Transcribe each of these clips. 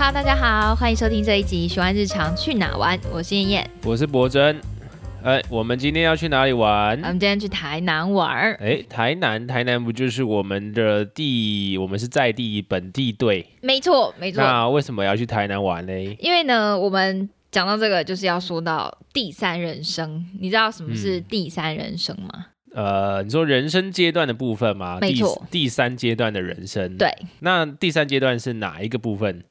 Hello，大家好，欢迎收听这一集《喜欢日常去哪玩》，我是燕燕。我是博真。哎，我们今天要去哪里玩我？们今天去台南玩儿，哎，台南，台南不就是我们的地，我们是在地本地队。没错，没错。那为什么要去台南玩嘞？因为呢，我们讲到这个，就是要说到第三人生。你知道什么是第三人生吗？呃，你说人生阶段的部分吗？没错第三阶段的人生。。对，那第三阶段是哪一个部分？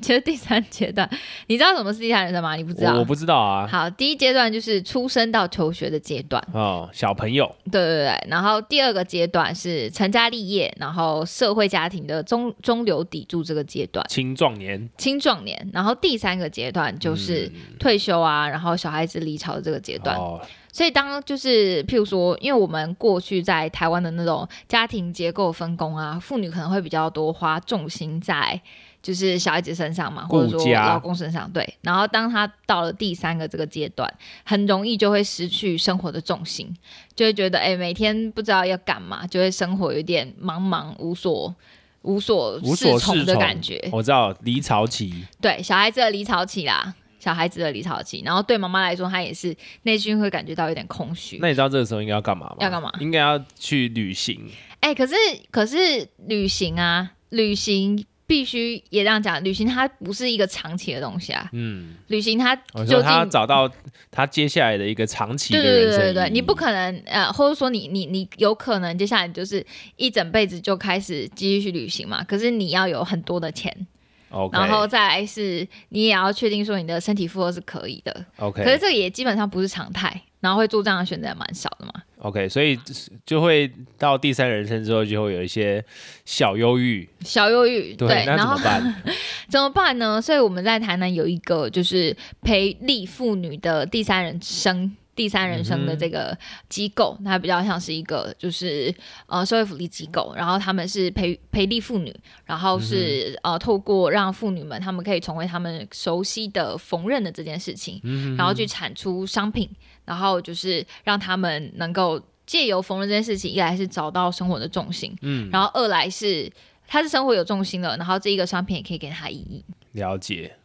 其实第三阶段，你知道什么是第三阶段吗？你不知道？我我不知道啊。好，第一阶段就是出生到求学的阶段，哦，小朋友。对对对。然后第二个阶段是成家立业，然后社会家庭的中中流砥柱这个阶段，青壮年青壮年。然后第三个阶段就是退休啊，然后小孩子离巢的这个阶段。哦，所以当就是譬如说，因为我们过去在台湾的那种家庭结构分工啊，妇女可能会比较多花重心在就是小孩子身上嘛，或者说老公身上，对。然后当他到了第三个这个阶段，很容易就会失去生活的重心，就会觉得哎、每天不知道要干嘛，就会生活有点茫茫无所。无所无所适从适从的感觉，我知道离巢期。对小孩子的离巢期啦，小孩子的离巢期，然后对妈妈来说，她也是内心会感觉到有点空虚。那你知道这个时候应该要干嘛吗？要干嘛应该要去旅行。哎、可是可是旅行啊，旅行必须也这样讲，旅行它不是一个长期的东西啊，嗯，旅行它我说究竟他找到他接下来的一个长期对的人生对对对对，意义。你不可能呃，或者说你你你有可能接下来就是一整辈子就开始继续去旅行嘛，可是你要有很多的钱，OK，然后再来是你也要确定说你的身体负荷是可以的，OK，可是这个也基本上不是常态，然后会做这样的选择蛮少的嘛。OK，所以就会到第三人生之后，就会有一些小忧郁。小忧郁，对，那怎么办？怎么办呢？所以我们在台南有一个就是培力妇女的第三人生。第三人生的这个机构，它比较像是一个就是呃社会福利机构，然后他们是培培力妇女，然后是、呃透过让妇女们她们可以成为她们熟悉的缝纫的这件事情，然后去产出商品，然后就是让他们能够借由缝纫这件事情，一来是找到生活的重心，嗯，然后二来是他是生活有重心了，然后这一个商品也可以给他意义。了解。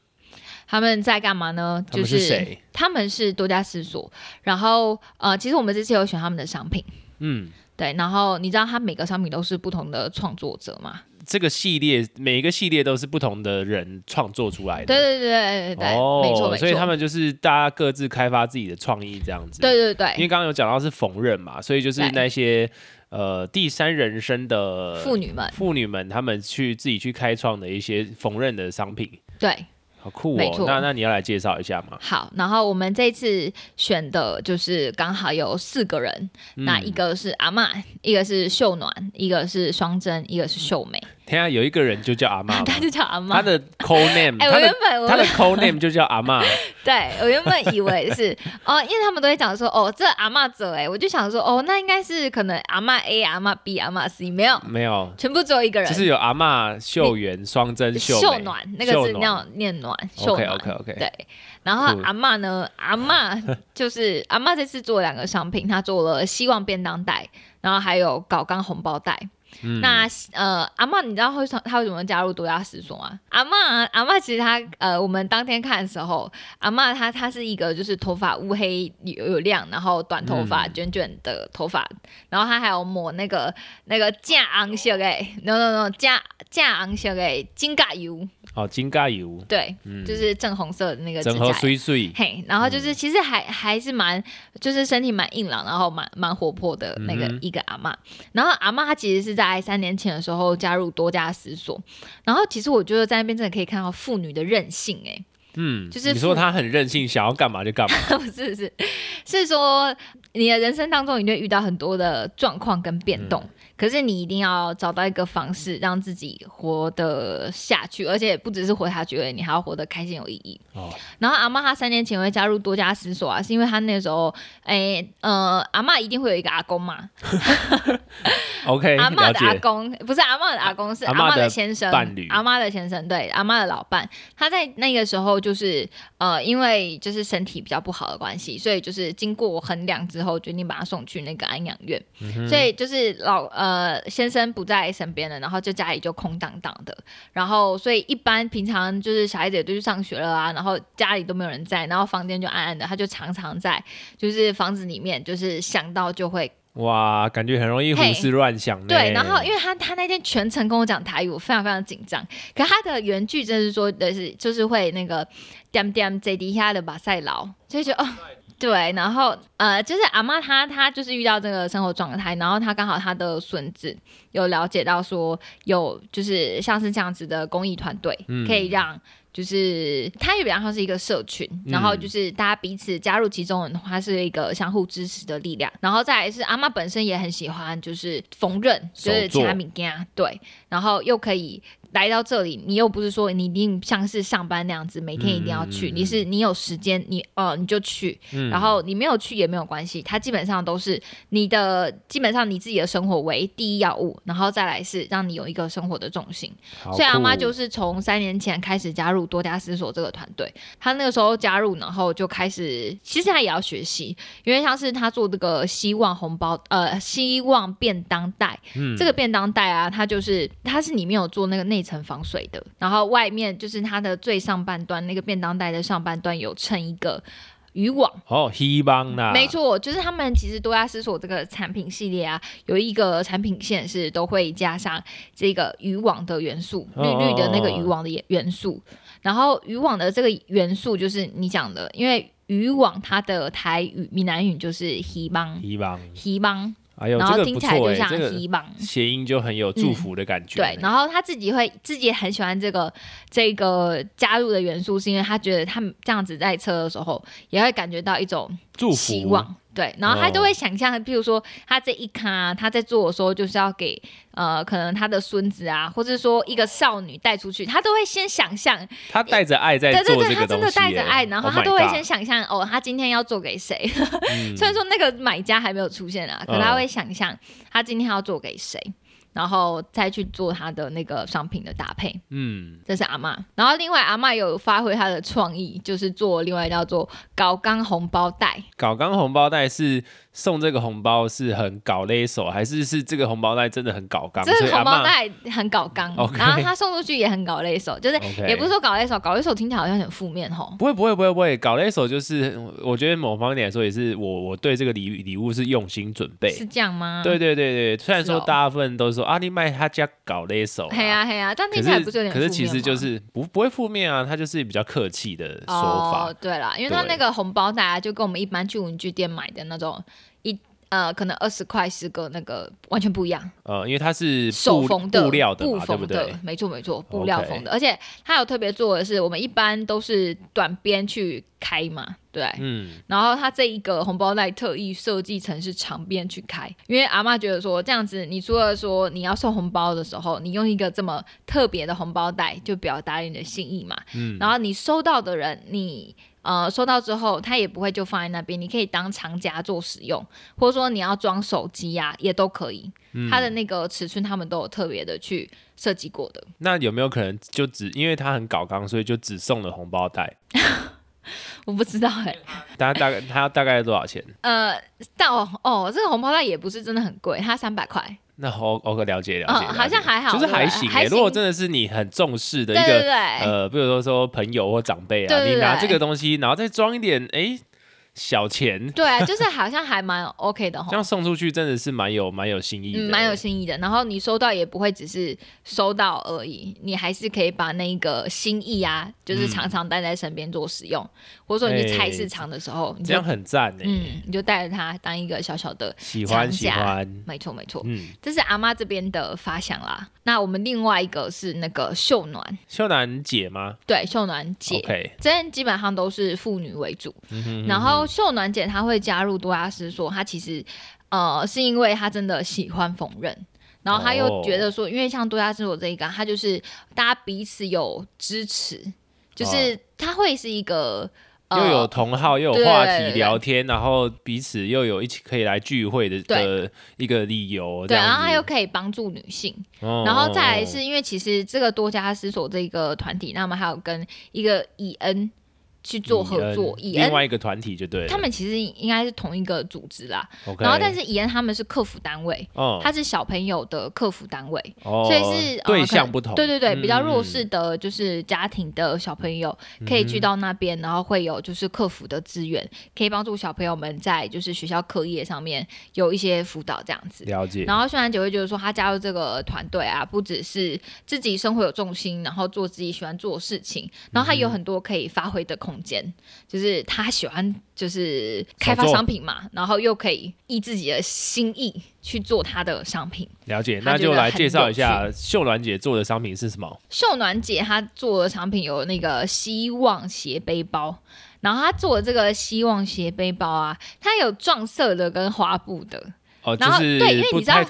他们在干嘛呢？就是谁？他们是多家思索，然后呃，其实我们这次有选他们的商品，嗯，对，然后你知道他每个商品都是不同的创作者嘛？这个系列每一个系列都是不同的人创作出来的。对对对对对对，哦，没错没错。所以他们就是大家各自开发自己的创意这样子。对对对因为刚刚有讲到是缝纫嘛，所以就是那些呃第三人生的妇女们，妇女们，她们去自己去开创的一些缝纫的商品，对。好酷哦！那那你要来介绍一下吗？好，然后我们这次选的就是刚好有四个人，嗯那一个是阿曼，一个是秀暖，一个是双珍，一个是秀美，天下，有一个人就叫阿妈 他就叫阿嬷。他的 code name，哎、我原本我他的 code name 就叫阿妈。对我原本以为是哦，因为他们都会讲说哦，这阿嬷者哎，我就想说哦，那应该是可能阿嬷 A、阿嬷 B、阿嬷 C 没有，没有，全部只有一个人，就是有阿妈、秀媛、双真、秀美秀暖，那个是那秀暖种念暖，秀 OK 暖。OK OK，对，然后阿嬷呢？阿嬷就是阿嬷这次做了两个商品，她做了希望便当袋，然后还有搞钢红包袋。嗯那呃，阿嬷，你知道会她为什么加入多家思索吗？阿嬷，阿嬷其实她呃，我们当天看的时候，阿嬷她她是一个就是头发乌黑有有亮，然后短头发、嗯卷卷的头发，然后她还有抹那个那个架昂色的，no no no，架架昂色的金嘎油，哦，金嘎油，对，嗯，就是正红色的那个指整合甲油。碎碎，嘿，然后就是其实还、还是蛮，就是身体蛮硬朗，然后蛮蛮活泼的那个一个阿嬷。然后阿嬷她其实是在三年前的时候加入多家思索，然后其实我觉得在那边真的可以看到妇女的韧性、欸，嗯，就是你说父他很任性，想要干嘛就干嘛，不是不是，是说你的人生当中，你会遇到很多的状况跟变动，嗯可是你一定要找到一个方式让自己活得下去，而且不只是活下去而已，你还要活得开心有意义。哦，然后阿妈她三年前会加入多家思索啊，是因为她那个时候，哎呃，阿妈一定会有一个阿公嘛，OK，阿妈，的阿公不是阿妈的阿公，是阿妈的的先生，伴侣阿妈的先生，对，阿妈的老伴。他在那个时候就是呃，因为就是身体比较不好的关系，所以就是经过衡量之后。后，决定把他送去那个安养院。嗯所以就是老呃先生不在身边了，然后就家里就空荡荡的。然后所以一般平常就是小孩子也都去上学了啊，然后家里都没有人在，然后房间就暗暗的，他就常常在就是房子里面，就是想到就会哇，感觉很容易胡思乱想呢。对，然后因为他他那天全程跟我讲台语，我非常非常紧张。可他的原句真是说的是就是会那个点点在底下的马赛劳，就觉得哦。对，然后呃，就是阿妈她她就是遇到这个生活状态，然后她刚好她的孙子有了解到说有就是像是这样子的公益团队，嗯可以让就是它也比较像是一个社群，然后就是大家彼此加入其中的话，是一个相互支持的力量。然后再来是阿妈本身也很喜欢就是缝纫，就是其他米家对，然后又可以来到这里，你又不是说你一定像是上班那样子，每天一定要去，嗯你是你有时间你呃你就去，嗯。然后你没有去也没有关系，它基本上都是你的基本上你自己的生活为第一要务，然后再来是让你有一个生活的重心。所以阿妈就是从三年前开始加入多家思索这个团队，她那个时候加入，然后就开始，其实她也要学习，因为像是她做这个希望红包，呃，希望便当袋，嗯。这个便当袋啊，它就是它是里面有做那个内层防水的，然后外面就是它的最上半端那个便当袋的上半段有衬一个渔网。哦，希望啦，没，错，就是他们其实多亚思索这个产品系列啊，有一个产品线是都会加上这个渔网的元素，绿哦绿的那个渔网的元元素。然后渔网的这个元素就是你讲的，因为渔网它的台语、闽南语就是希望，希望，希望，哎呦，然后听起来就像这个希望。谐音就很有祝福的感觉。对，然后他自己会自己也很喜欢这个这个加入的元素，是因为他觉得他们这样子在车的时候，也会感觉到一种祝福希望。对，然后他都会想象，譬如说他这一咖他在做的时候，就是要给呃，可能他的孙子啊，或者说一个少女带出去，他都会先想象，他带着爱在做对对对，做这个他真的带着爱，然后 Oh 他都会先想象哦，他今天要做给谁。嗯虽然说那个买家还没有出现啊，可嗯。他会想象他今天要做给谁，然后再去做他的那个商品的搭配。嗯，这是阿妈，然后另外阿妈有发挥她的创意，就是做另外叫做搞钢红包袋。搞钢红包袋是送这个红包是很搞勒手，还是是这个红包袋真的很搞刚？这个红包袋很搞刚然后他送出去也很搞勒手，就是也不是说搞勒手，搞勒手听起来好像很负面吼。不会不会不会不会，搞勒手就是我觉得某方面来说也是我我对这个礼礼物是用心准备。是这样吗？对对对对，虽然说大部分都说啊，你卖他家搞勒手、啊，嘿呀嘿呀，这样可听起来是不是有点可是其实就是不不会负面啊，他就是比较客气的说法。哦，对啦，因为他那个红包袋啊，就跟我们一般去文具店买的那种一呃，可能二十块十个那个完全不一样，呃，因为它是手缝的布料的对不缝的对？，没错没错，布料缝的，而且它有特别做的是，我们一般都是短边去开嘛，对。嗯，然后它这一个红包袋特意设计成是长边去开，因为阿妈觉得说这样子，你除了说你要送红包的时候，你用一个这么特别的红包袋，就表达你的心意嘛。嗯然后你收到的人，你呃收到之后，它也不会就放在那边，你可以当长夹做使用，或者说你要装手机呀、也都可以。嗯它的那个尺寸，他们都有特别的去设计过的。那有没有可能就只因为它很搞刚，所以就只送了红包袋？我不知道哎、大大概它大概多少钱？呃，但哦哦，这个红包袋也不是真的很贵，它三百块。那我我可了解了解，好像还好就是还行诶。如果真的是你很重视的一个呃，比如说说朋友或长辈啊，你拿这个东西，然后再装一点哎小钱，对啊，就是好像还蛮 OK 的哈这。样送出去真的是蛮有蛮有心意的，嗯，蛮有心意的。然后你收到也不会只是收到而已，你还是可以把那个心意啊，就是常常带在身边做使用，或者说你去菜市场的时候，你这样很赞呢。嗯，你就带着它当一个小小的，喜欢喜欢，没错没错，嗯，这是阿妈这边的发想啦。那我们另外一个是那个秀暖，秀暖姐吗对，秀暖姐。？OK，这边基本上都是妇女为主，嗯哼然后秀暖姐她会加入多亚斯说，她其实呃是因为她真的喜欢缝纫，然后她又哦觉得说，因为像多亚斯所这一个，她就是大家彼此有支持，就是她会是一个、呃、又有同好，又有话题聊天，然后彼此又有一起可以来聚会的对。的一个理由，对，然后她又可以帮助女性，哦。然后再来是因为其实这个多加思索这个团体，那么还有跟一个以恩。去做合作。以恩另外一个团体就对了。他们其实应该是同一个组织啦。OK，然后，但是以恩他们是客服单位，哦，他是小朋友的客服单位，哦所以是、呃、对可能象不同。对对对，嗯比较弱势的，就是家庭的小朋友可以去到那边，然后会有就是客服的资源，可以帮助小朋友们在就是学校课业上面有一些辅导这样子。了解。然后虽然九会觉得说，他加入这个团队啊，不只是自己生活有重心，然后做自己喜欢做的事情，然后他有很多可以发挥的空间，就是他喜欢就是开发商品嘛，然后又可以依自己的心意去做他的商品。了解，那就来介绍一下秀暖姐做的商品是什么。秀暖姐她做的商品有那个希望斜背包，然后她做的这个希望斜背包啊，它有撞色的跟花布的，哦，就然后是对因为你知道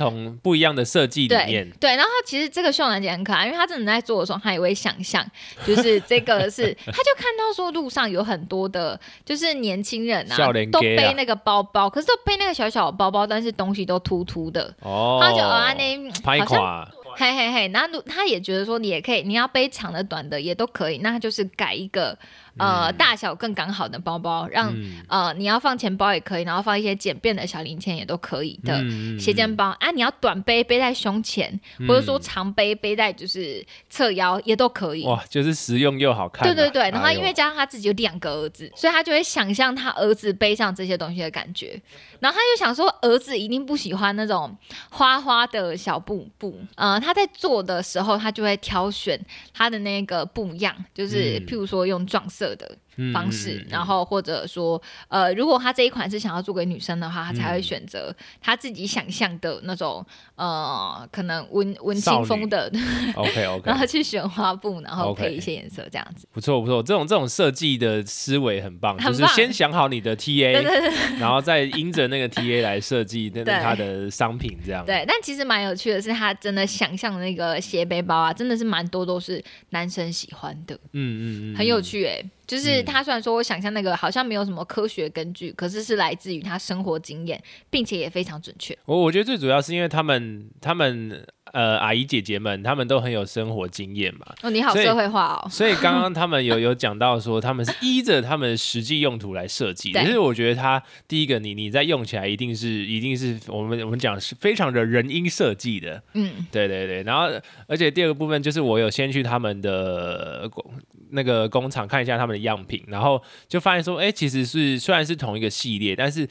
不一样的设计理对念。对，然后其实这个秀兰姐很可爱，因为她真的在做的时候，她也会想象，就是这个是，她就看到说路上有很多的，就是年轻人啊都背那个包包，可是都背那个小小的包包，但是东西都凸凸的，哦，她就啊那拍好像垮嘿嘿嘿，那如他也觉得说你也可以，你要背长的短的也都可以，那他就是改一个呃、大小更刚好的包包，让、嗯呃你要放钱包也可以，然后放一些简便的小零钱也都可以的。嗯斜肩包啊，你要短背背在胸前，或者说长背背在就是侧腰也都可以。哇，就是实用又好看啊。对对对，然后因为加上他自己有两个儿子，所以他就会想象他儿子背上这些东西的感觉，然后他就想说儿子一定不喜欢那种花花的小布布，呃，他在做的时候他就会挑选他的那个布样，就是嗯譬如说用撞色的。嗯方式，然后或者说，呃，如果他这一款是想要做给女生的话，他才嗯会选择他自己想象的那种，呃，可能文文青风的，OK OK，然后去选花布，然后配一些颜色这样子。不错不错，这种这种设计的思维很棒，很棒。就是先想好你的 TA，对对对 然后再因着那个 TA 来设计那对它的商品这样。对，但其实蛮有趣的是，他真的想象的那个斜背包啊，真的是蛮多都是男生喜欢的，嗯嗯嗯，很有趣哎、就是嗯他虽然说我想象那个好像没有什么科学根据，可是是来自于他生活经验，并且也非常准确。我我觉得最主要是因为他们他们呃阿姨姐姐们他们都很有生活经验嘛，哦，你好社会化哦。所以刚刚 他们有有讲到说他们是依着他们实际用途来设计，对可是我觉得它第一个你你在用起来一定是一定是我们我们讲是非常的人因设计的，嗯，对对对，然后而且第二个部分就是我有先去他们的工那个工厂看一下他们的样品，然后就发现说，哎，其实是虽然是同一个系列，但是。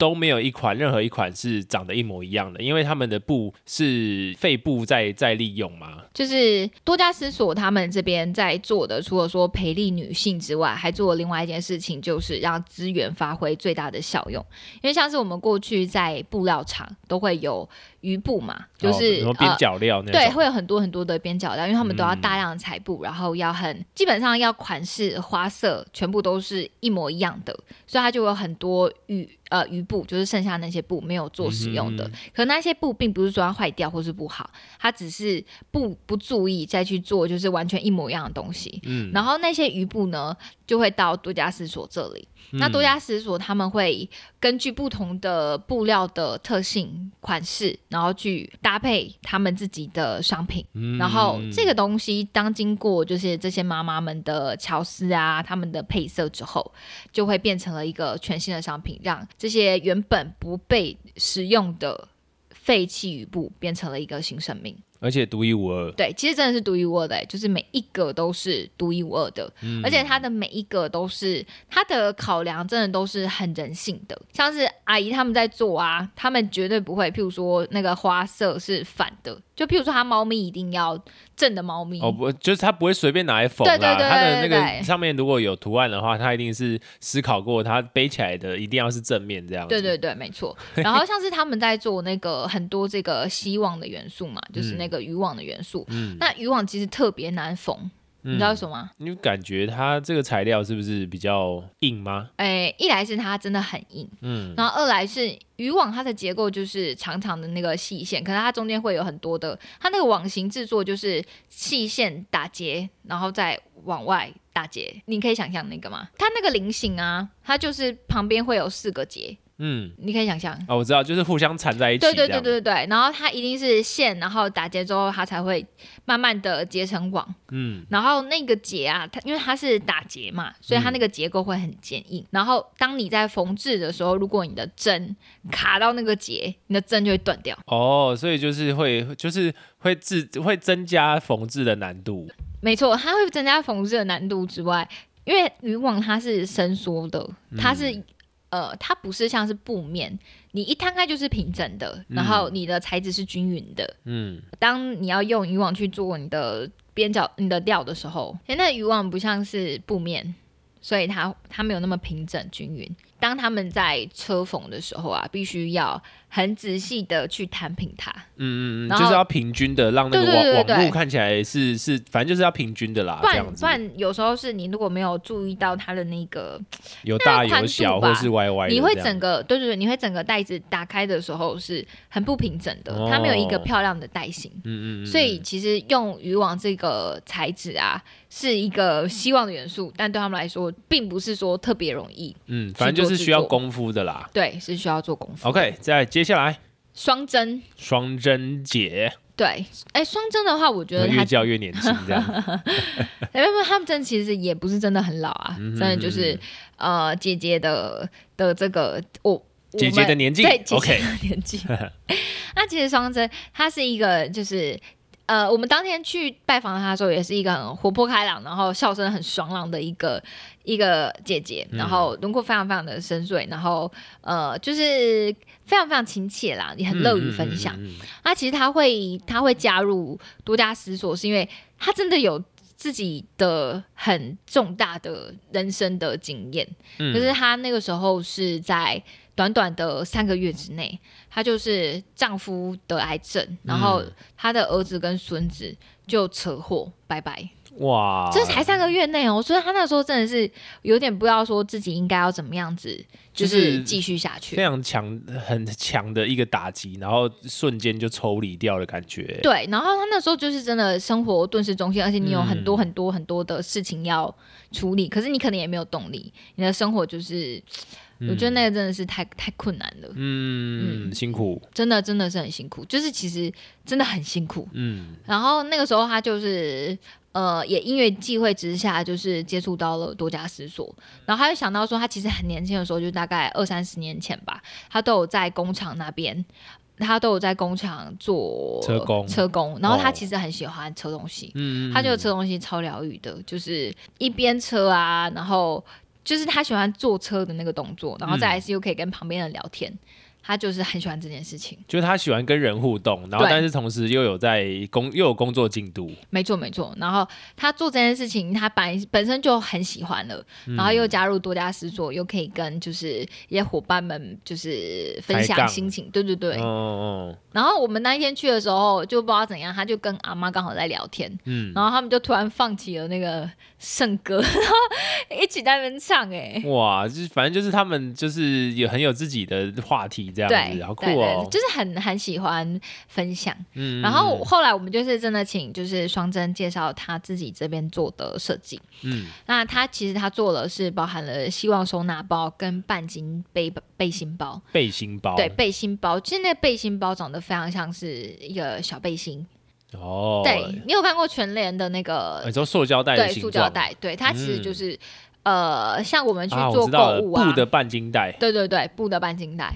都没有一款任何一款是长得一模一样的，因为他们的布是废布在在利用嘛。就是多家思索他们这边在做的，除了说培力女性之外，还做了另外一件事情，就是让资源发挥最大的效用。因为像是我们过去在布料厂都会有鱼布嘛，就是、哦什么边呃角料那种，对，会有很多很多的边角料，因为他们都要嗯大量的裁布，然后要很基本上要款式、花色全部都是一模一样的，所以它就有很多鱼呃余布，就是剩下那些布没有做使用的。嗯可那些布并不是说它坏掉或是不好，它只是不不注意再去做，就是完全一模一样的东西。嗯，然后那些余布呢，就会到多家思所这里。那嗯多家思所他们会根据不同的布料的特性、款式，然后去搭配他们自己的商品。嗯然后这个东西当经过就是这些妈妈们的巧思啊，他们的配色之后，就会变成了一个全新的商品，让这些原本不被使用的废弃雨布变成了一个新生命。而且独一无二，对，其实真的是独一无二的欸，就是每一个都是独一无二的，嗯。而且它的每一个都是它的考量，真的都是很人性的。像是阿姨他们在做啊，他们绝对不会，譬如说那个花色是反的，就譬如说它猫咪一定要正的猫咪，哦不，就是它不会随便拿来缝啦，对对对他的那个上面如果有图案的话，它一定是思考过，它背起来的一定要是正面这样子。对对对，没错。然后像是他们在做那个很多这个希望的元素嘛，就是那个渔网的元素。嗯那渔网其实特别难缝，你知道为什么吗？你感觉它这个材料是不是比较硬吗？诶，一来是它真的很硬，嗯，然后二来是渔网它的结构就是长长的那个细线，可是它中间会有很多的，它那个网型制作就是细线打结，然后再往外打结。你可以想象那个吗？它那个菱形啊，它就是旁边会有四个结。嗯，你可以想象。哦，我知道，就是互相缠在一起。对对对对对，然后它一定是线，然后打结之后，它才会慢慢的结成网。嗯，然后那个结啊，它因为它是打结嘛，所以它那个结构会很坚硬。然后当你在缝制的时候，如果你的针卡到那个结，你的针就会断掉。哦，所以就是会就是会自会增加缝制的难度。没错，它会增加缝制的难度之外，因为渔网它是伸缩的，它是、呃，它不是像是布面，你一摊开就是平整的，然后你的材质是均匀的。嗯，当你要用渔网去做你的边角、你的料的时候，因为那渔网不像是布面，所以它它没有那么平整均匀。当他们在车缝的时候啊，必须要很仔细的去摊平它。嗯嗯嗯，就是要平均的，让那个网网路看起来是是，反正就是要平均的啦，不然不然，有时候是你如果没有注意到它的那个 有大有小或是歪歪你会整个对对对，你会整个袋子打开的时候是很不平整的，它没有一个哦漂亮的袋型。嗯嗯嗯，所以其实用渔网这个材质啊，是一个希望的元素，但对他们来说，并不是说特别容易。嗯，反正就是需要功夫的啦。对，是需要做功夫。OK，再接下来双针，双针姐，对，哎，双针的话，我觉得它越叫越年轻这样。没有，没有他们真其实也不是真的很老啊，嗯真的就是呃姐姐的的这个我。姐姐的年纪对姐姐的年纪。那其实双针它是一个就是。呃，我们当天去拜访她的时候，也是一个很活泼开朗，然后笑声很爽朗的一个一个姐姐，然后轮廓非常非常的深邃，然后呃，就是非常非常亲切啦，也很乐于分享。嗯嗯嗯嗯那其实她会她会加入多加思索，是因为她真的有自己的很重大的人生的经验。嗯可是他那个时候是在短短的三个月之内，她就是丈夫得癌症，然后她的儿子跟孙子就车祸拜拜。哇，这才三个月内哦，所以她那时候真的是有点不知道说自己应该要怎么样子，就就是是继续下去非。常强、很强的一个打击，然后瞬间就抽离掉的感觉。对，然后她那时候就是真的生活顿时中心，而且你有很多嗯很多很多的事情要处理，可是你可能也没有动力，你的生活就是，我觉得那个真的是太太困难了，嗯，辛苦。真的真的是很辛苦，就是其实真的很辛苦。嗯。然后那个时候他就是。呃，也因为机会之下，就是接触到了多家思索，然后他就想到说，他其实很年轻的时候，就大概二三十年前吧，他都有在工厂那边，他都有在工厂做车工。车工，然后他哦其实很喜欢车东西，嗯，他觉得车东西超疗愈的，就是一边车啊，然后就是他喜欢坐车的那个动作，然后再来是又可以跟旁边人聊天，他就是很喜欢这件事情。就是他喜欢跟人互动，然后但是同时又有在工又有工作进度。没错没错，然后他做这件事情，他本本身就很喜欢了，嗯然后又加入多家思索，又可以跟就是一些伙伴们就是分享心情，对对对。嗯嗯然后我们那一天去的时候，就不知道怎样，他就跟阿妈刚好在聊天，嗯然后他们就突然放弃了那个圣歌，然后一起在那边唱、哎。嗯，哇，就是反正就是他们就是有很有自己的话题这样对，子，好酷对对哦。就是很很喜欢分享。嗯，然后后来我们就是真的请就是双真介绍他自己这边做的设计。嗯那他其实他做的是包含了希望收纳包跟半斤背背心包，背心包，对背心包，其实那背心包长得非常像是一个小背心。哦，对你有看过全联的那个你说塑胶袋的对，塑胶袋？对，它其实嗯就是、呃，像我们去做购物啊，布的半斤袋，对对对，布的半斤袋。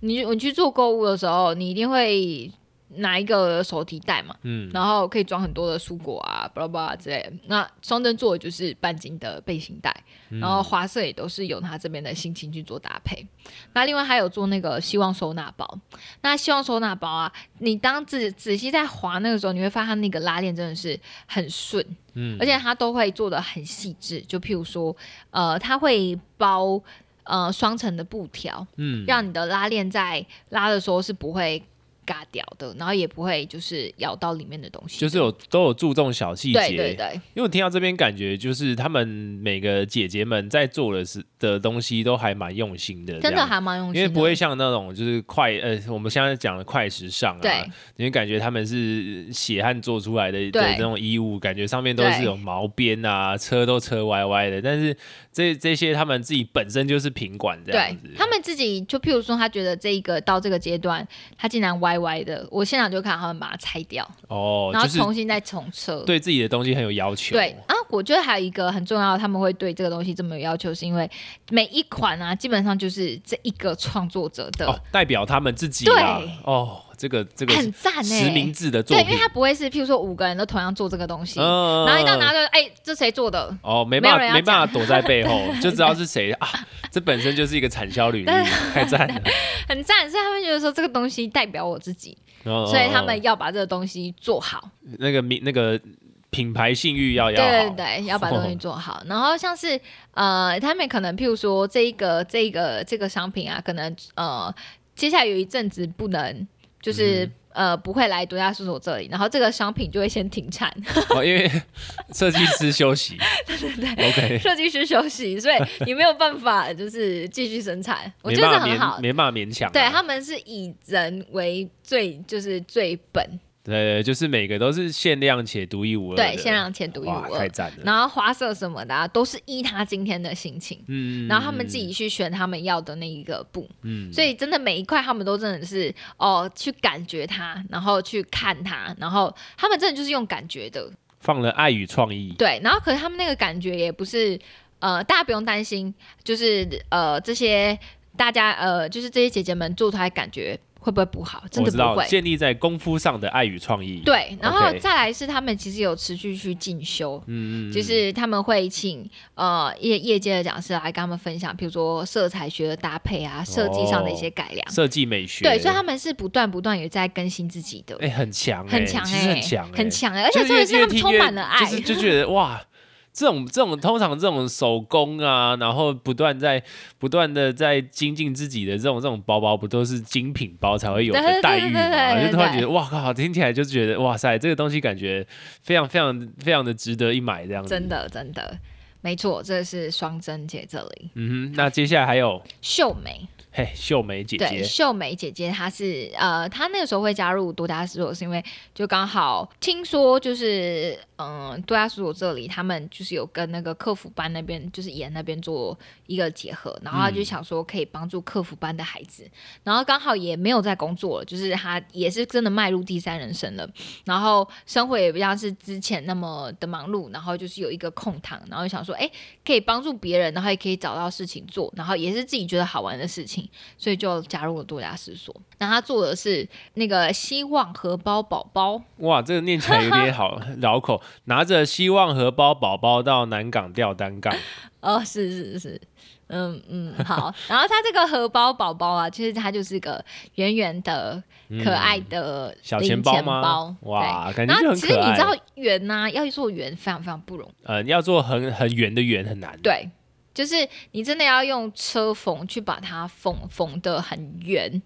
你你去做购物的时候，你一定会拿一个手提袋嘛，嗯，然后可以装很多的蔬果啊，巴拉巴拉之类的。那双针做的就是半斤的背心袋，嗯然后花色也都是由他这边的心情去做搭配。那另外还有做那个希望收纳包，那希望收纳包啊，你当仔仔细在划那个时候，你会发现它那个拉链真的是很顺，嗯而且它都会做的很细致。就譬如说，呃，它会包呃双层的布条，嗯，让你的拉链在拉的时候是不会嘎掉的，然后也不会就是咬到里面的东西，就是有都有注重小细节。对对对，因为我听到这边感觉就是他们每个姐姐们在做的是的东西都还蛮用心的，真的还蛮用心，因为不会像那种就是快呃我们现在讲的快时尚啊，对，因为感觉他们是血汗做出来的的那种衣物，感觉上面都是有毛边啊，车都车歪歪的，但是这这些他们自己本身就是品管这样子，他们自己就譬如说他觉得这一个到这个阶段，他竟然歪歪的，我现场就看他们把它拆掉哦，然后重新再重测，对自己的东西很有要求。对啊，我觉得还有一个很重要，他们会对这个东西这么有要求，是因为每一款啊，基本上就是这一个创作者的代表他们自己对哦，这个这个很赞哎，实名制的作品，对，因为他不会是譬如说五个人都同样做这个东西，然后一到拿着哎，这谁做的？哦，没办法没办法躲在背后，就知道是谁啊，这本身就是一个产销履历，太赞了，很赞，所以他们觉得说这个东西代表我自己。所以他们要把这个东西做好，那个名那个品牌信誉要要对对对，要把东西做好。然后像是呃，他们可能譬如说这一个这个这个商品啊，可能呃，接下来有一阵子不能就是。呃，不会来独家搜索这里，然后这个商品就会先停产，哦，因为设计师休息，对对对，OK，设计师休息，所以你没有办法就是继续生产，我觉得这很好，没办法勉强，对他们是以人为最就是最本。对，就是每个都是限量且独一无二。对，限量且独一无二，太赞了。然后花色什么的都是依他今天的心情，嗯，然后他们自己去选他们要的那一个布，嗯，所以真的每一块他们都真的是哦，去感觉它，然后去看它，然后他们真的就是用感觉的，放了爱与创意。对，然后可是他们那个感觉也不是呃，大家不用担心，就是呃这些大家呃就是这些姐姐们做出来感觉。会不会不好？真的不会。建立在功夫上的爱与创意。对，然后再来是他们其实有持续去进修，嗯嗯，就是他们会请呃业业界的讲师来跟他们分享，比如说色彩学的搭配啊，设计上的一些改良，设计美学。对，所以他们是不断不断也在更新自己的。哎，很强，很强，哎，很强，很强，哎，而且重点是他们充满了爱，就是就觉得哇。这种这种通常这种手工啊，然后不断在不断的在精进自己的这种这种包包，不都是精品包才会有的待遇吗？就突然觉得哇靠，听起来就觉得哇塞，这个东西感觉非常非常非常的值得一买这样子。真的真的，没错，这是双珍姐这里。嗯哼，那接下来还有秀梅。嘿，秀梅姐姐，对，秀梅姐姐，她是呃，她那个时候会加入多家事所，是因为就刚好听说，就是嗯，多家事所这里，他们就是有跟那个客服班那边，就是演那边做一个结合，然后他就想说可以帮助客服班的孩子，然后刚好也没有在工作了，就是她也是真的迈入第三人生了，然后生活也不像是之前那么的忙碌，然后就是有一个空档，然后想说，哎，可以帮助别人，然后也可以找到事情做，然后也是自己觉得好玩的事情。所以就加入了多家思所。那他做的是那个希望荷包宝宝。哇，这个念起来有点好绕口。拿着希望荷包宝宝到南港吊单杠。哦，是是是，嗯嗯，好。然后它这个荷包宝宝啊，其实它就是个圆圆的、可爱的小钱包吗？哇，感觉就很可爱。其实你知道圆呐，要做圆非常非常不容易。呃，要做很很圆的圆很难。对。就是你真的要用车缝去把它缝缝的很圆，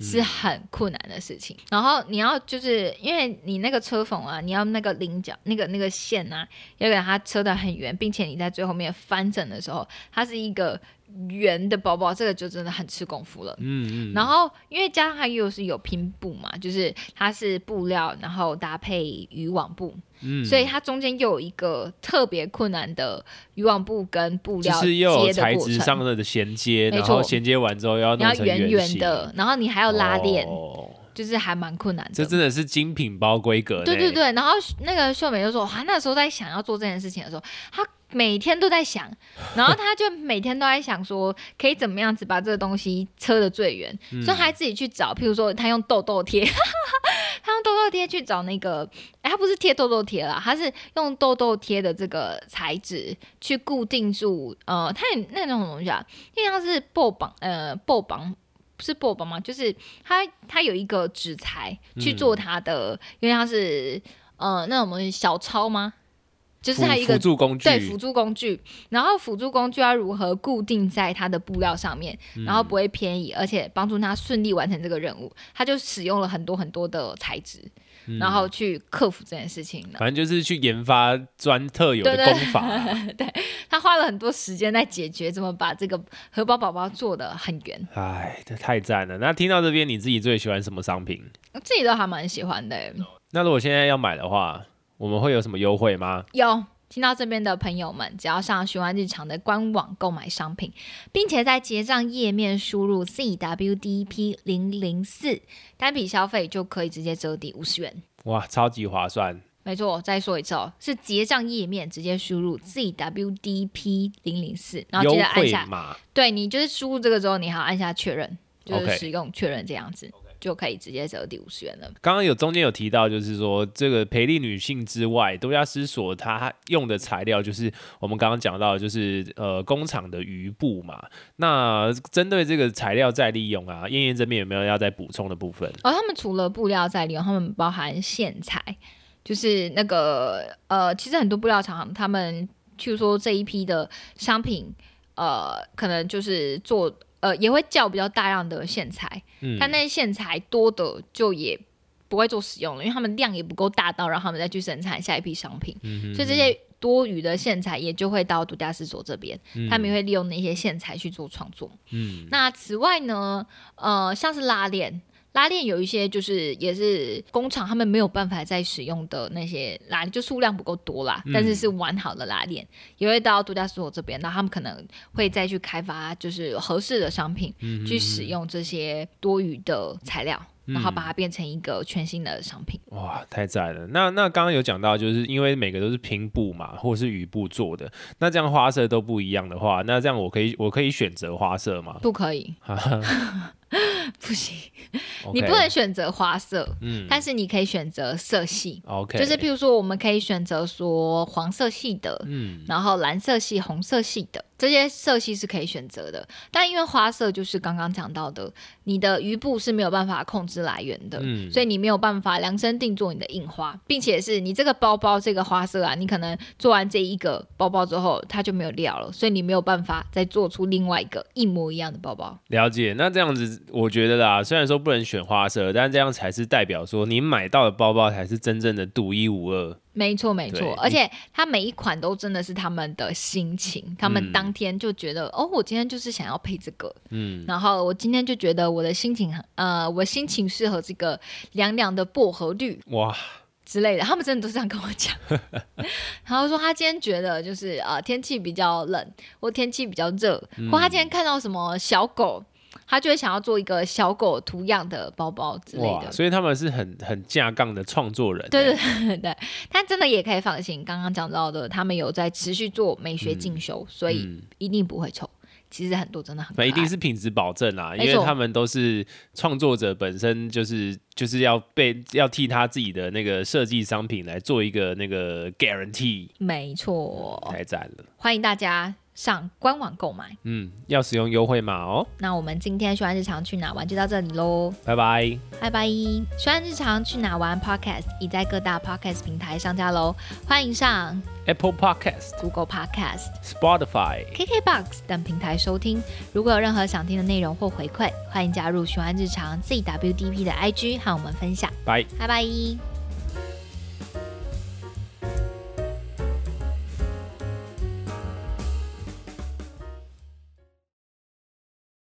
是很困难的事情。然后你要就是因为你那个车缝啊，你要那个菱角、那个那个线啊，要给它车的很圆，并且你在最后面翻整的时候，它是一个。圆的包包，这个就真的很吃功夫了。嗯嗯。然后，因为加上它又是有拼布嘛，就是它是布料，然后搭配渔网布，嗯，所以它中间又有一个特别困难的渔网布跟布料接。材质上的衔接，然后衔接完之后要要圆圆的，然后你还要拉链，就是还蛮困难的。这真的是精品包规格。对对对。然后那个秀美就说：“哇，那时候在想要做这件事情的时候，她。”每天都在想，然后他就每天都在想说，可以怎么样子把这个东西车的最远，所以他自己去找，譬如说他用痘痘贴，他用痘痘贴去找那个，哎，他不是贴痘痘贴啦，他是用痘痘贴的这个材质去固定住，呃，他那种东西啊，因为它是布绑，呃，布绑不是布绑吗？就是他他有一个纸材去做它的，因为它是呃那种小抄吗？就是它一个辅助工具，对辅助工具，然后辅助工具要如何固定在它的布料上面，嗯然后不会偏移，而且帮助它顺利完成这个任务，它就使用了很多很多的材质，嗯然后去克服这件事情呢。反正就是去研发专特有的对对功法啊、他花了很多时间在解决怎么把这个荷包宝宝做的很圆，哎，这太赞了！那听到这边，你自己最喜欢什么商品？我自己都还蛮喜欢的欸。那如果现在要买的话，我们会有什么优惠吗？有听到这边的朋友们，只要上循环日常的官网购买商品，并且在结账页面输入 ZWDP 零零四，单笔消费就可以直接折抵五十元。哇，超级划算！没错，再说一次哦，是结账页面直接输入 ZWDP 零零四，然后优接着按下，对你就是输入这个之后，你还要按下确认，就是使用确认这样子就可以直接折抵五十元了。刚刚有中间有提到，就是说这个培力女性之外，多家思所它用的材料就是我们刚刚讲到，就是呃工厂的余布嘛。那针对这个材料再利用啊，燕燕这边有没有要再补充的部分？哦，他们除了布料再利用，他们包含线材，就是那个呃，其实很多布料厂他们，譬如说这一批的商品，呃，可能就是做呃也会叫比较大量的线材，嗯。但那些线材多的就也不会做使用了，因为他们量也不够大到让他们再去生产下一批商品，嗯所以这些多余的线材也就会到独家制作这边，他们也会利用那些线材去做创作。嗯。那此外呢，呃，像是拉链，拉链有一些就是也是工厂他们没有办法再使用的那些拉链，就数量不够多啦，但是是完好的拉链，也会到度假所这边，那他们可能会再去开发就是合适的商品，去使用这些多余的材料。然后把它变成一个全新的商品，哇，太赞了！那那刚刚有讲到，就是因为每个都是拼布嘛，或者是雨布做的，那这样花色都不一样的话，那这样我可以我可以选择花色吗？不可以，不行，你不能选择花色，嗯但是你可以选择色系。，OK，就是譬如说，我们可以选择说黄色系的，嗯然后蓝色系、红色系的这些色系是可以选择的。但因为花色就是刚刚讲到的，你的余布是没有办法控制来源的，嗯所以你没有办法量身定做你的印花，并且是你这个包包这个花色啊，你可能做完这一个包包之后，它就没有料了，所以你没有办法再做出另外一个一模一样的包包。了解。那这样子，我觉得啦，虽然说不能选花色，但这样才是代表说你买到的包包才是真正的独一无二。没错，没错，而且它每一款都真的是他们的心情，他们嗯当天就觉得，哦，我今天就是想要配这个，嗯，然后我今天就觉得我的心情很，呃，我心情适合这个凉凉的薄荷绿哇，之类的，他们真的都是这样跟我讲。然后说他今天觉得就是呃天气比较冷，或天气比较热，嗯或他今天看到什么小狗，他就会想要做一个小狗图样的包包之类，的。所以他们是很很架杠的创作人。对 对对对，但真的也可以放心，刚刚讲到的，他们有在持续做美学进修，所以嗯一定不会丑。其实很多真的很一定是品质保证啦，因为他们都是创作者本身，就是就是要被要替他自己的那个设计商品来做一个那个 guarantee，没错。太赞了。欢迎大家上官网购买。嗯，要使用优惠码哦。那我们今天学完日常去哪玩就到这里喽，拜拜。拜拜！学完日常去哪玩 Podcast 已在各大 Podcast 平台上架喽，欢迎上 Apple Podcast、Google Podcast、Spotify。KKBox 等平台收听。如果有任何想听的内容或回馈，欢迎加入学完日常 ZWDP 的 IG 和我们分享。拜。拜拜。